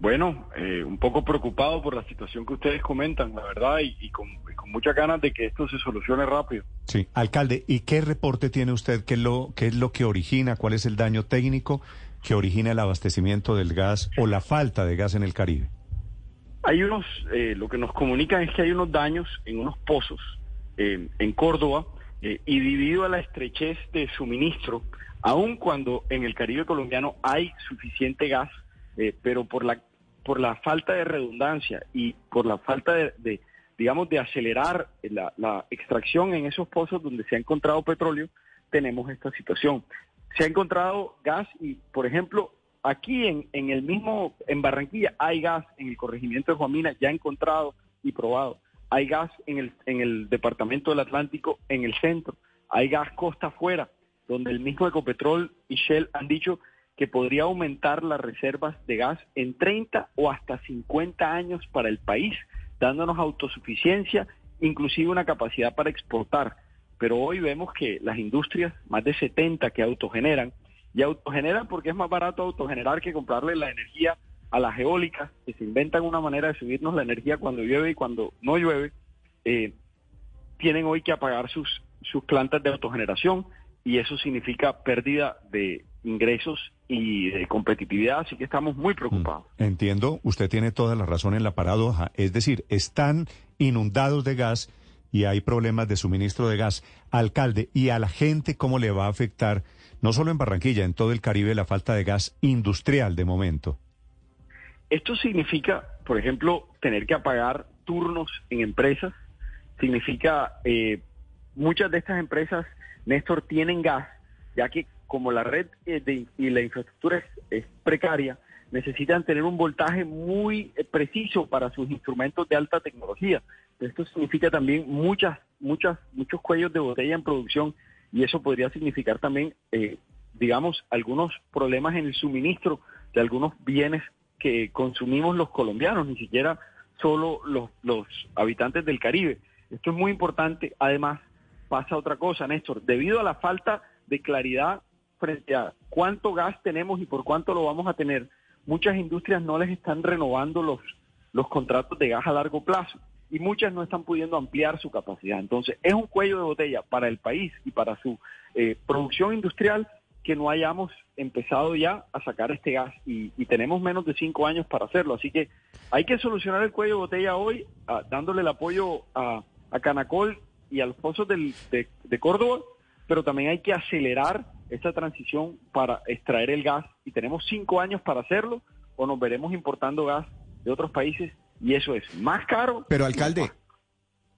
Bueno, eh, un poco preocupado por la situación que ustedes comentan, la verdad, y, y con, y con muchas ganas de que esto se solucione rápido. Sí. Alcalde, ¿y qué reporte tiene usted? ¿Qué es lo, qué es lo que origina? ¿Cuál es el daño técnico que origina el abastecimiento del gas o la falta de gas en el Caribe? Hay unos, eh, lo que nos comunican es que hay unos daños en unos pozos eh, en Córdoba eh, y debido a la estrechez de suministro, aun cuando en el Caribe colombiano hay suficiente gas, eh, pero por la por la falta de redundancia y por la falta de, de, digamos, de acelerar la, extracción en esos pozos donde se ha encontrado petróleo, tenemos esta situación. Se ha encontrado gas y, por ejemplo, aquí en, en el mismo, en Barranquilla hay gas en el corregimiento de Juamina, ya encontrado y probado. Hay gas en el, en el departamento del Atlántico, en el centro. Hay gas costa afuera, donde el mismo Ecopetrol y Shell han dicho que podría aumentar las reservas de gas en 30 o hasta 50 años para el país, dándonos autosuficiencia, inclusive una capacidad para exportar. Pero hoy vemos que las industrias, más de 70 que autogeneran, y autogeneran porque es más barato autogenerar que comprarle la energía a las eólicas, que se inventan una manera de subirnos la energía cuando llueve y cuando no llueve, eh, tienen hoy que apagar sus, sus plantas de autogeneración y eso significa pérdida de ingresos y de competitividad, así que estamos muy preocupados. Entiendo, usted tiene toda la razón en la paradoja, es decir, están inundados de gas y hay problemas de suministro de gas. Alcalde, ¿y a la gente cómo le va a afectar, no solo en Barranquilla, en todo el Caribe, la falta de gas industrial de momento? Esto significa, por ejemplo, tener que apagar turnos en empresas, significa eh, muchas de estas empresas, Néstor, tienen gas, ya que como la red eh, de, y la infraestructura es, es, precaria, necesitan tener un voltaje muy eh, preciso para sus instrumentos de alta tecnología. Esto significa también muchas, muchas, muchos cuellos de botella en producción y eso podría significar también, eh, digamos, algunos problemas en el suministro de algunos bienes que consumimos los colombianos, ni siquiera solo los, los habitantes del Caribe. Esto es muy importante. Además, pasa otra cosa, Néstor. Debido a la falta de claridad frente a cuánto gas tenemos y por cuánto lo vamos a tener, muchas industrias no les están renovando los, los contratos de gas a largo plazo y muchas no están pudiendo ampliar su capacidad. Entonces, es un cuello de botella para el país y para su eh, producción industrial que no hayamos empezado ya a sacar este gas y, y, tenemos menos de cinco años para hacerlo. Así que hay que solucionar el cuello de botella hoy, uh, dándole el apoyo a, Canacol y a los pozos del, de, de Córdoba, pero también hay que acelerar esta transición para extraer el gas y tenemos cinco años para hacerlo o nos veremos importando gas de otros países y eso es más caro. Pero alcalde,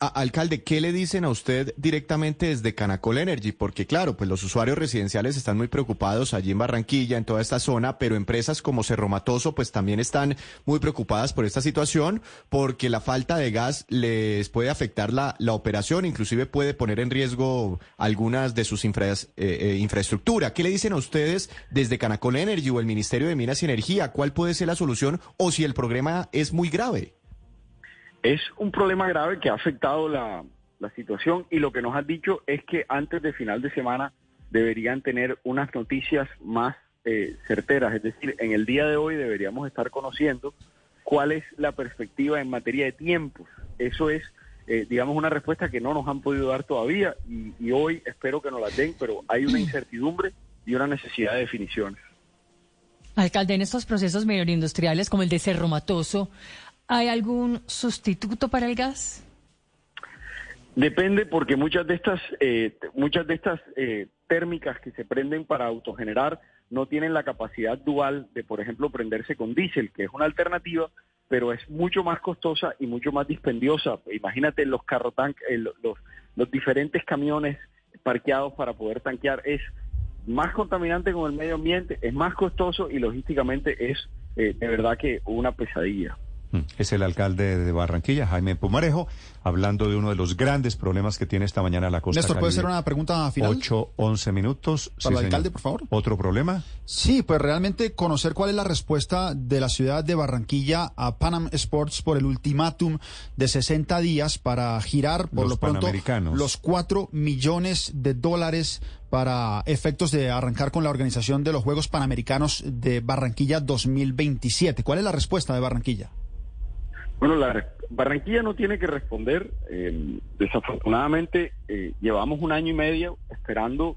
alcalde, ¿qué le dicen a usted directamente desde Canacol Energy? Porque claro, pues los usuarios residenciales están muy preocupados allí en Barranquilla, en toda esta zona, pero empresas como Cerromatoso pues también están muy preocupadas por esta situación porque la falta de gas les puede afectar la, la operación, inclusive puede poner en riesgo algunas de sus infra, eh, eh. ¿Qué le dicen a ustedes desde Canacol Energy o el Ministerio de Minas y Energía? ¿Cuál puede ser la solución o si el problema es muy grave? Es un problema grave que ha afectado la, la, situación y lo que nos han dicho es que antes de final de semana deberían tener unas noticias más eh, certeras, es decir, en el día de hoy deberíamos estar conociendo cuál es la perspectiva en materia de tiempos. Eso es, eh, digamos, una respuesta que no nos han podido dar todavía y, hoy espero que nos la den, pero hay una incertidumbre y una necesidad de definiciones. Alcalde, en estos procesos industriales como el de Cerro Matoso, ¿Hay algún sustituto para el gas? Depende porque muchas de estas, eh, muchas de estas eh, térmicas que se prenden para autogenerar no tienen la capacidad dual de, por ejemplo, prenderse con diésel, que es una alternativa, pero es mucho más costosa y mucho más dispendiosa. Imagínate los carrotanques, eh, los, los diferentes camiones parqueados para poder tanquear es más contaminante con el medio ambiente, es más costoso y logísticamente es eh, de verdad que una pesadilla. Es el alcalde de Barranquilla, Jaime Pumarejo, hablando de uno de los grandes problemas que tiene esta mañana la costa Néstor, ¿puede ser una pregunta final? 8, 11 minutos. Para el señor. alcalde, por favor. ¿Otro problema? Sí, pues realmente conocer cuál es la respuesta de la ciudad de Barranquilla a Panam Sports por el ultimátum de 60 días para girar por Los lo pronto los 4 millones de dólares para efectos de arrancar con la organización de los Juegos Panamericanos de Barranquilla 2027. ¿Cuál es la respuesta de Barranquilla? Bueno, la Barranquilla no tiene que responder. eh, desafortunadamente, eh, llevamos un año y medio esperando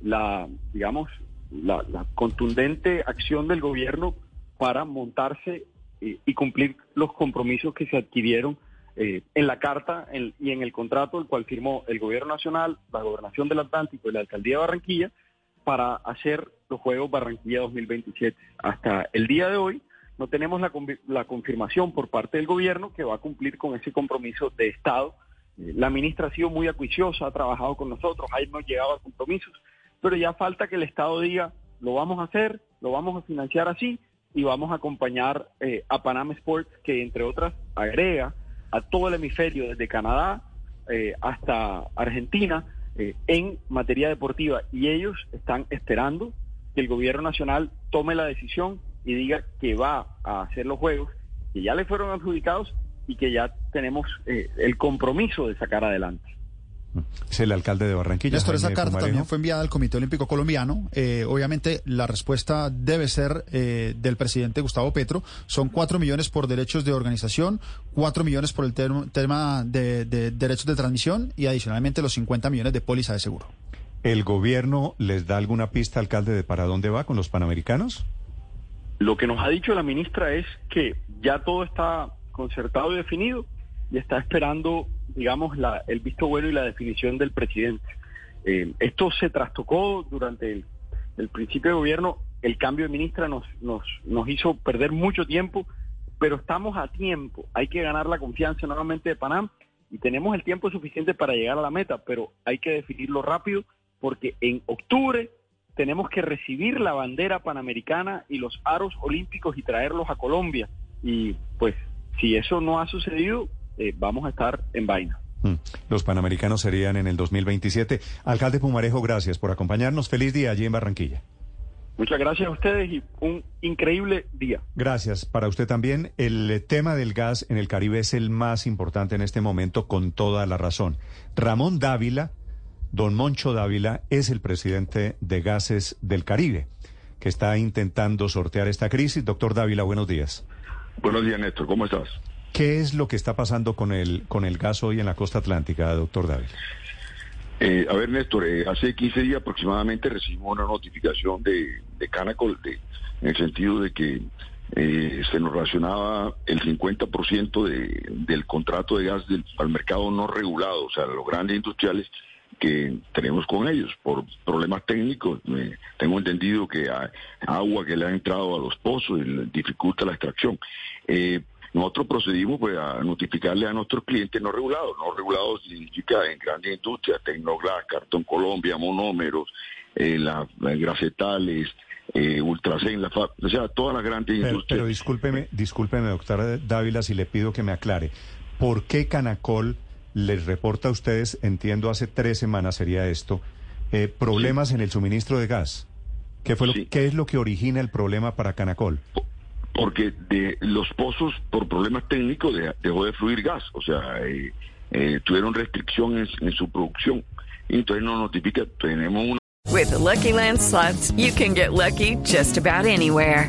la, digamos, la, contundente acción del gobierno para montarse eh, y cumplir los compromisos que se adquirieron eh, en la carta en- y en el contrato el cual firmó el gobierno nacional, la gobernación del Atlántico y la alcaldía de Barranquilla para hacer los Juegos Barranquilla 2027. Hasta el día de hoy no tenemos la, la confirmación por parte del gobierno que va a cumplir con ese compromiso de Estado. Eh, La ministra ha sido muy acuiciosa, ha trabajado con nosotros, ha hemos llegado a compromisos, pero ya falta que el Estado diga, lo vamos a hacer, lo vamos a financiar así y vamos a acompañar eh, a Panam Sports, que entre otras agrega a todo el hemisferio, desde Canadá eh, hasta Argentina, en materia deportiva. Y ellos están esperando que el gobierno nacional tome la decisión y diga que va a hacer los juegos, que ya le fueron adjudicados y que ya tenemos eh, el compromiso de sacar adelante. Es el alcalde de Barranquilla. Néstor, esa carta también fue enviada al Comité Olímpico Colombiano. Eh, obviamente, la respuesta debe ser eh, del presidente Gustavo Petro. Son cuatro millones por derechos de organización, cuatro millones por el tema de, de derechos de transmisión y adicionalmente los 50 millones de póliza de seguro. ¿El gobierno les da alguna pista, alcalde, de para dónde va con los panamericanos? Lo que nos ha dicho la ministra es que ya todo está concertado y definido y está esperando, digamos, la- el visto bueno y la definición del presidente. Eh, esto se trastocó durante el, el principio de gobierno. El cambio de ministra nos, nos, nos hizo perder mucho tiempo, pero estamos a tiempo. Hay que ganar la confianza nuevamente de Panam y tenemos el tiempo suficiente para llegar a la meta, pero hay que definirlo rápido porque en octubre tenemos que recibir la bandera panamericana y los aros olímpicos y traerlos a Colombia. Y pues si eso no ha sucedido, eh, vamos a estar en vaina. Mm. Los panamericanos serían en el 2027. Alcalde Pumarejo, gracias por acompañarnos. Feliz día allí en Barranquilla. Muchas gracias a ustedes y un increíble día. Gracias. Para usted también, el tema del gas en el Caribe es el más importante en este momento, con toda la razón. Ramón Dávila, don Moncho Dávila, es el presidente de Gases del Caribe, que está intentando sortear esta crisis. Doctor Dávila, buenos días. Buenos días, Néstor. ¿Cómo estás? ¿Qué es lo que está pasando con el, con el gas hoy en la costa atlántica, doctor Dávila? Eh, a ver, Néstor, eh, hace 15 días aproximadamente recibimos una notificación de, de Canacol de, en el sentido de que eh, se nos racionaba el 50% de, del contrato de gas del, al mercado no regulado, o sea, los grandes industriales que tenemos con ellos por problemas técnicos. Eh, tengo entendido que hay agua que le ha entrado a los pozos y dificulta la extracción. Eh, nosotros procedimos pues, a notificarle a nuestros clientes no regulados. No regulados significa en grandes industrias, Tecnoglass, Cartón Colombia, Monómeros, eh, la- las gracetales, eh, Ultracen, la fa- o sea, todas las grandes Pero, industrias. pero discúlpeme, discúlpeme, doctora Dávila, si le pido que me aclare. ¿Por qué Canacol les reporta a ustedes, entiendo hace tres semanas sería esto, eh, problemas en el suministro de gas? ¿Qué, fue lo, Sí. ¿Qué es lo que origina el problema para Canacol? porque de los pozos por problemas técnicos de- dejó de fluir gas, o sea, eh, eh, tuvieron restricciones en su producción. Y entonces nos notifica, tenemos una With the Lucky Land slots, you can get lucky just about anywhere.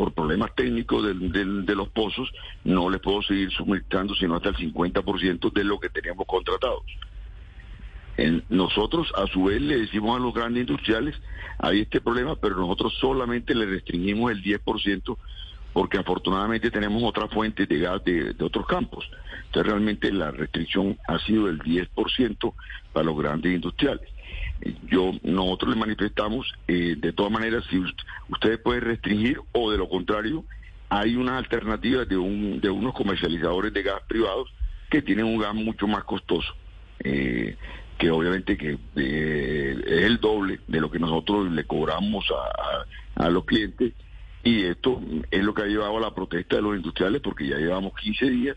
por problemas técnicos del- de los pozos, no les puedo seguir suministrando sino hasta el 50% de lo que teníamos contratados. Nosotros a su vez le decimos a los grandes industriales, hay este problema, pero nosotros solamente le restringimos el 10% porque afortunadamente tenemos otras fuentes de gas de, de otros campos. Entonces realmente la restricción ha sido del 10% para los grandes industriales. Yo, nosotros le manifestamos, eh, de todas maneras, si ust- ustedes pueden restringir o de lo contrario, hay unas alternativas de, un, de unos comercializadores de gas privados que tienen un gas mucho más costoso, eh, que obviamente que eh, es el doble de lo que nosotros le cobramos a, a- a los clientes y esto es lo que ha llevado a la protesta de los industriales porque ya llevamos 15 días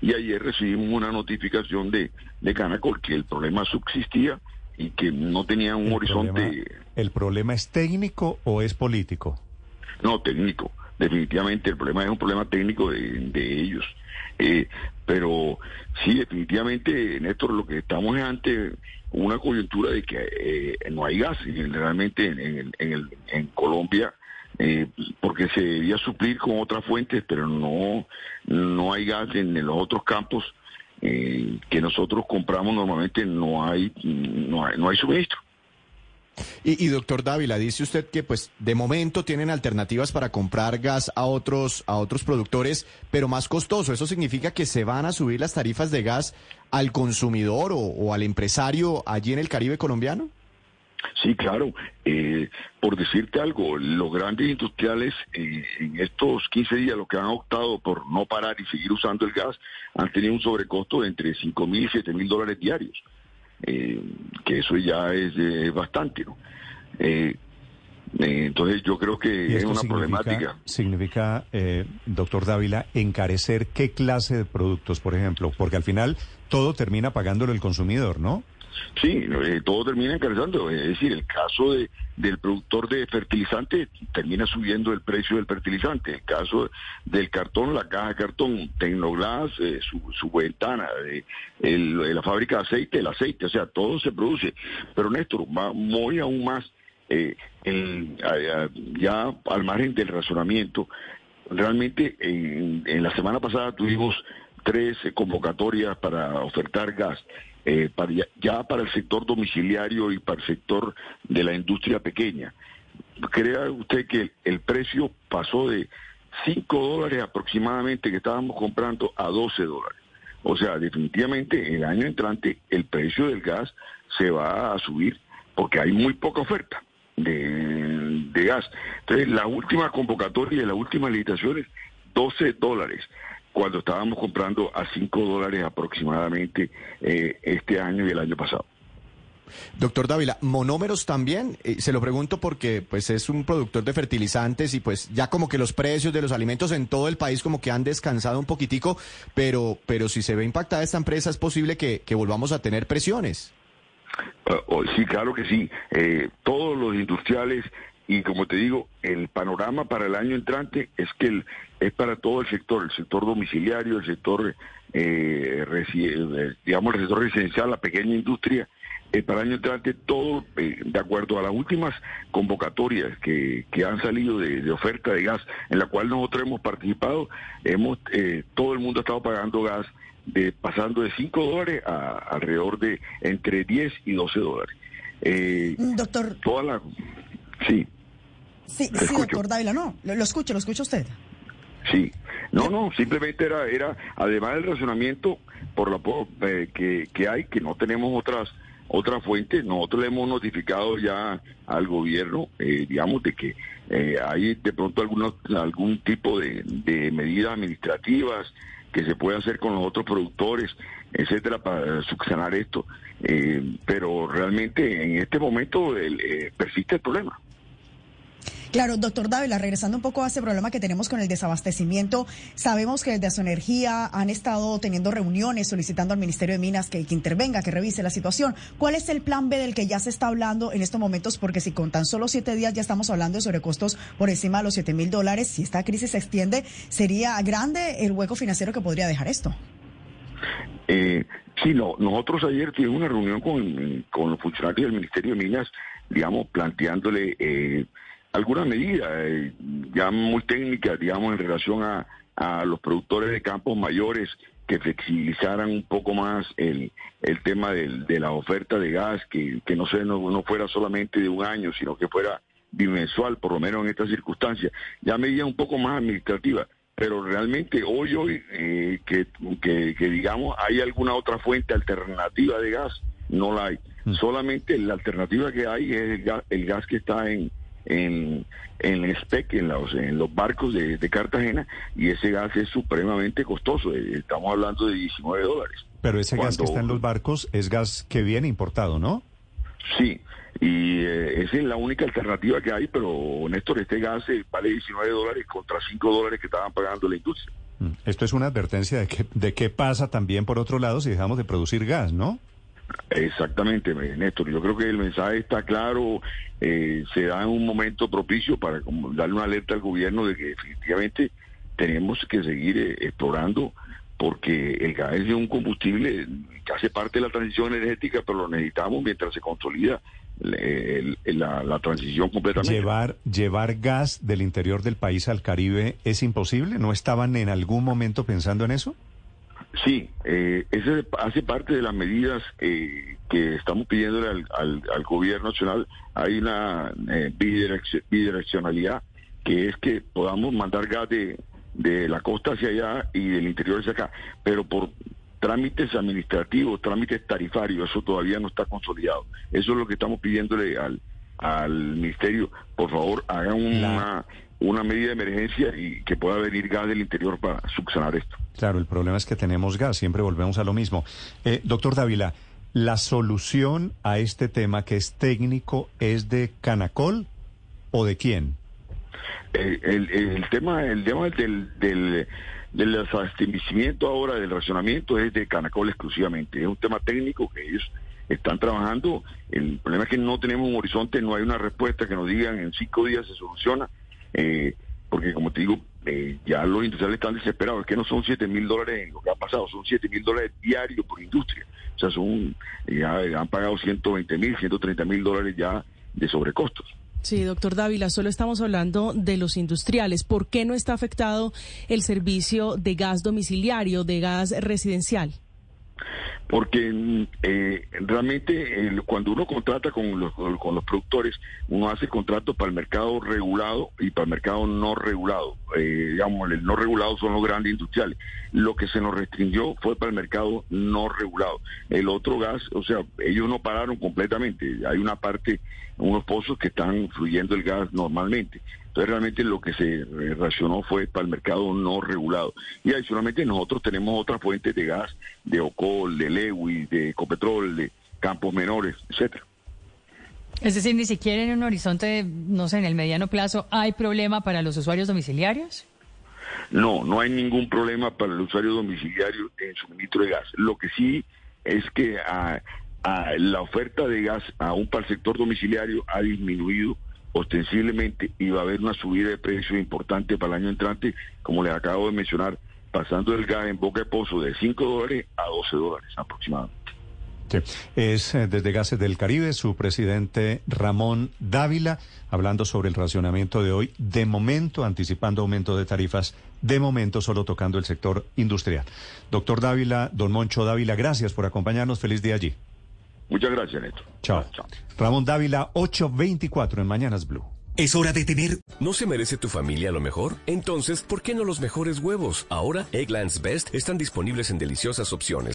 y ayer recibimos una notificación de, de Canacol que el problema subsistía y que no tenía un El horizonte problema- ¿El problema es técnico o es político? no técnico. Definitivamente el problema es un problema técnico de, de ellos. Eh, pero sí, definitivamente, Néstor, lo que estamos es ante una coyuntura de que eh, no hay gas y realmente en, en, el- en, el- en Colombia. eh, porque se debía suplir con otras fuentes, pero no, no hay gas en, los otros campos eh, que nosotros compramos normalmente, no hay, no hay, no hay suministro. Y, y doctor Dávila, dice usted que pues de momento tienen alternativas para comprar gas a otros, a otros productores, pero más costoso. ¿Eso significa que se van a subir las tarifas de gas al consumidor o, o al empresario allí en el Caribe colombiano? Sí, claro. Eh, por decirte algo, los grandes industriales eh, en estos 15 días, lo que han optado por no parar y seguir usando el gas, han tenido un sobrecosto de entre 5 mil y 7 mil dólares diarios. Eh, que eso ya es bastante, ¿no? Eh, entonces yo creo que es una significa, problemática. significa eh, doctor Dávila, encarecer qué clase de productos, por ejemplo, porque al final todo termina pagándolo el consumidor, ¿no? Sí, eh, todo termina encarecerando. Es decir, el caso de, del productor de fertilizante termina subiendo el precio del fertilizante. El caso del cartón, la caja de cartón, Tecnoglass, eh, su, su ventana, eh, el- la fábrica de aceite, el aceite, o sea, todo se produce. Pero Néstor, va muy aún más, eh, ya al margen del razonamiento, realmente en, en la semana pasada tuvimos tres convocatorias para ofertar gas. Eh, para ya, ya para el sector domiciliario y para el sector de la industria pequeña. Crea usted que el, precio pasó de 5 dólares aproximadamente que estábamos comprando a 12 dólares. O sea, definitivamente el año entrante el precio del gas se va a subir porque hay muy poca oferta de, de gas. Entonces, la última convocatoria y las últimas licitaciones, 12 dólares, cuando estábamos comprando a 5 dólares aproximadamente eh, este año y el año pasado. Doctor Dávila, monómeros también, Eh, se lo pregunto porque pues es un productor de fertilizantes y pues ya como que los precios de los alimentos en todo el país como que han descansado un poquitico, pero, pero si se ve impactada esta empresa es posible que, que volvamos a tener presiones. Ah, oh, sí, claro que sí. Eh, todos los industriales y como te digo, el panorama para el año entrante es que el- es para todo el sector, el sector domiciliario, el sector, eh, eh, digamos, el sector residencial, la pequeña industria. eh, para el año entrante todo, eh, de acuerdo a las últimas convocatorias que, que han salido de, de oferta de gas, en la cual nosotros hemos participado, hemos eh, todo el mundo ha estado pagando gas de pasando de 5 dólares a alrededor de entre 10 y 12 dólares. Eh, Doctor, toda la... Sí, sí, sí, escucho. doctor Dávila, no, lo, lo escucho, lo escucha usted. Sí. No, no, simplemente era, era además del racionamiento por la eh, que, que hay, que no tenemos otras otras fuentes, nosotros le hemos notificado ya al gobierno, eh, digamos, de que eh, hay de pronto algunos, algún tipo de, de medidas administrativas que se puede hacer con los otros productores, etcétera, para subsanar esto. Eh, pero realmente en este momento eh, persiste el problema. Claro, doctor Dávila, regresando un poco a ese problema que tenemos con el desabastecimiento, sabemos que desde su energía han estado teniendo reuniones solicitando al Ministerio de Minas que, intervenga, que revise la situación. ¿Cuál es el plan B del que ya se está hablando en estos momentos? Porque si con tan solo siete días ya estamos hablando de sobrecostos por encima de los siete mil dólares, si esta crisis se extiende, sería grande el hueco financiero que podría dejar esto. Eh, sí, no, nosotros ayer tuvimos una reunión con, con los funcionarios del Ministerio de Minas, digamos, planteándole eh, algunas medidas eh, ya muy técnicas, digamos, en relación a, a los productores de campos mayores que flexibilizaran un poco más el, el tema del, de la oferta de gas, que, que no, se, no, no fuera solamente de un año, sino que fuera bimensual, por lo menos en estas circunstancias. Ya medida un poco más administrativa, pero realmente hoy, hoy, eh, que, que, que digamos hay alguna otra fuente alternativa de gas, no la hay. Solamente la alternativa que hay es el gas, el gas que está en, en, en el SPEC, en los, en los barcos de, de Cartagena, y ese gas es supremamente costoso. eh, Estamos hablando de 19 dólares. Pero ese gas que está en los barcos es gas que viene importado, ¿no? Sí, y eh, esa es la única alternativa que hay, pero Néstor, este gas eh, vale 19 dólares contra 5 dólares que estaban pagando la industria. Mm. Esto es una advertencia de, que, de qué pasa también por otro lado si dejamos de producir gas, ¿no? Exactamente, eh, Néstor. Yo creo que el mensaje está claro. eh, se da en un momento propicio para darle una alerta al gobierno de que definitivamente tenemos que seguir eh, explorando porque el gas es un combustible que hace parte de la transición energética, pero lo necesitamos mientras se consolida el- la, la transición completamente. Llevar, llevar gas del interior del país al Caribe es imposible. ¿No estaban en algún momento pensando en eso? Sí, eh, hace parte de las medidas eh, que estamos pidiéndole al, al- al gobierno nacional. Hay una eh, bidirec- bidireccionalidad que es que podamos mandar gas de, de la costa hacia allá y del interior hacia acá, pero por trámites administrativos, trámites tarifarios, eso todavía no está consolidado. Eso es lo que estamos pidiéndole al, al ministerio. Por favor, hagan una, una medida de emergencia y que pueda venir gas del interior para subsanar esto. Claro, el problema es que tenemos gas, siempre volvemos a lo mismo. Eh, doctor Dávila, ¿la solución a este tema que es técnico es de Canacol o de quién? Eh, el, el tema el tema del, del, del abastecimiento ahora, del racionamiento, es de Canacol exclusivamente. Es un tema técnico que ellos están trabajando. El problema es que no tenemos un horizonte, no hay una respuesta que nos digan en cinco días se soluciona. Eh, porque como te digo, eh, ya los industriales están desesperados. Es que no son 7 mil dólares en lo que ha pasado, son 7 mil dólares diarios por industria. O sea, son ya han pagado 120 mil, 130 mil dólares ya de sobrecostos. Sí, doctor Dávila, solo estamos hablando de los industriales. ¿Por qué no está afectado el servicio de gas domiciliario, de gas residencial? Porque eh, realmente cuando uno contrata con los, con los productores, uno hace contratos para el mercado regulado y para el mercado no regulado. Eh, digamos, el no regulado son los grandes industriales. Lo que se nos restringió fue para el mercado no regulado. El otro gas, o sea, ellos no pararon completamente. Hay una parte, unos pozos que están fluyendo el gas normalmente. Entonces realmente lo que se eh, racionó fue para el mercado no regulado. Y adicionalmente nosotros tenemos otras fuentes de gas, de Ocol, de Lewis, de Ecopetrol, de Campos Menores, etcétera. Es decir, ni siquiera en un horizonte, no sé, en el mediano plazo, ¿hay problema para los usuarios domiciliarios? No, no hay ningún problema para el usuario domiciliario en suministro de gas. Lo que sí es que ah, ah, la oferta de gas aún para el sector domiciliario ha disminuido ostensiblemente va a haber una subida de precios importante para el año entrante, como les acabo de mencionar, pasando el gas en boca de pozo de 5 dólares a 12 dólares aproximadamente. Es eh, desde Gases del Caribe su presidente Ramón Dávila hablando sobre el racionamiento de hoy, de momento anticipando aumento de tarifas, de momento solo tocando el sector industrial. Doctor Dávila, don Moncho Dávila, gracias por acompañarnos. Feliz día allí. Muchas gracias, Néstor. Chao. Ramón Dávila, 824 en Mañanas Blue. Es hora de tener... ¿No se merece tu familia lo mejor? Entonces, ¿por qué no los mejores huevos? Ahora, Eggland's Best están disponibles en deliciosas opciones.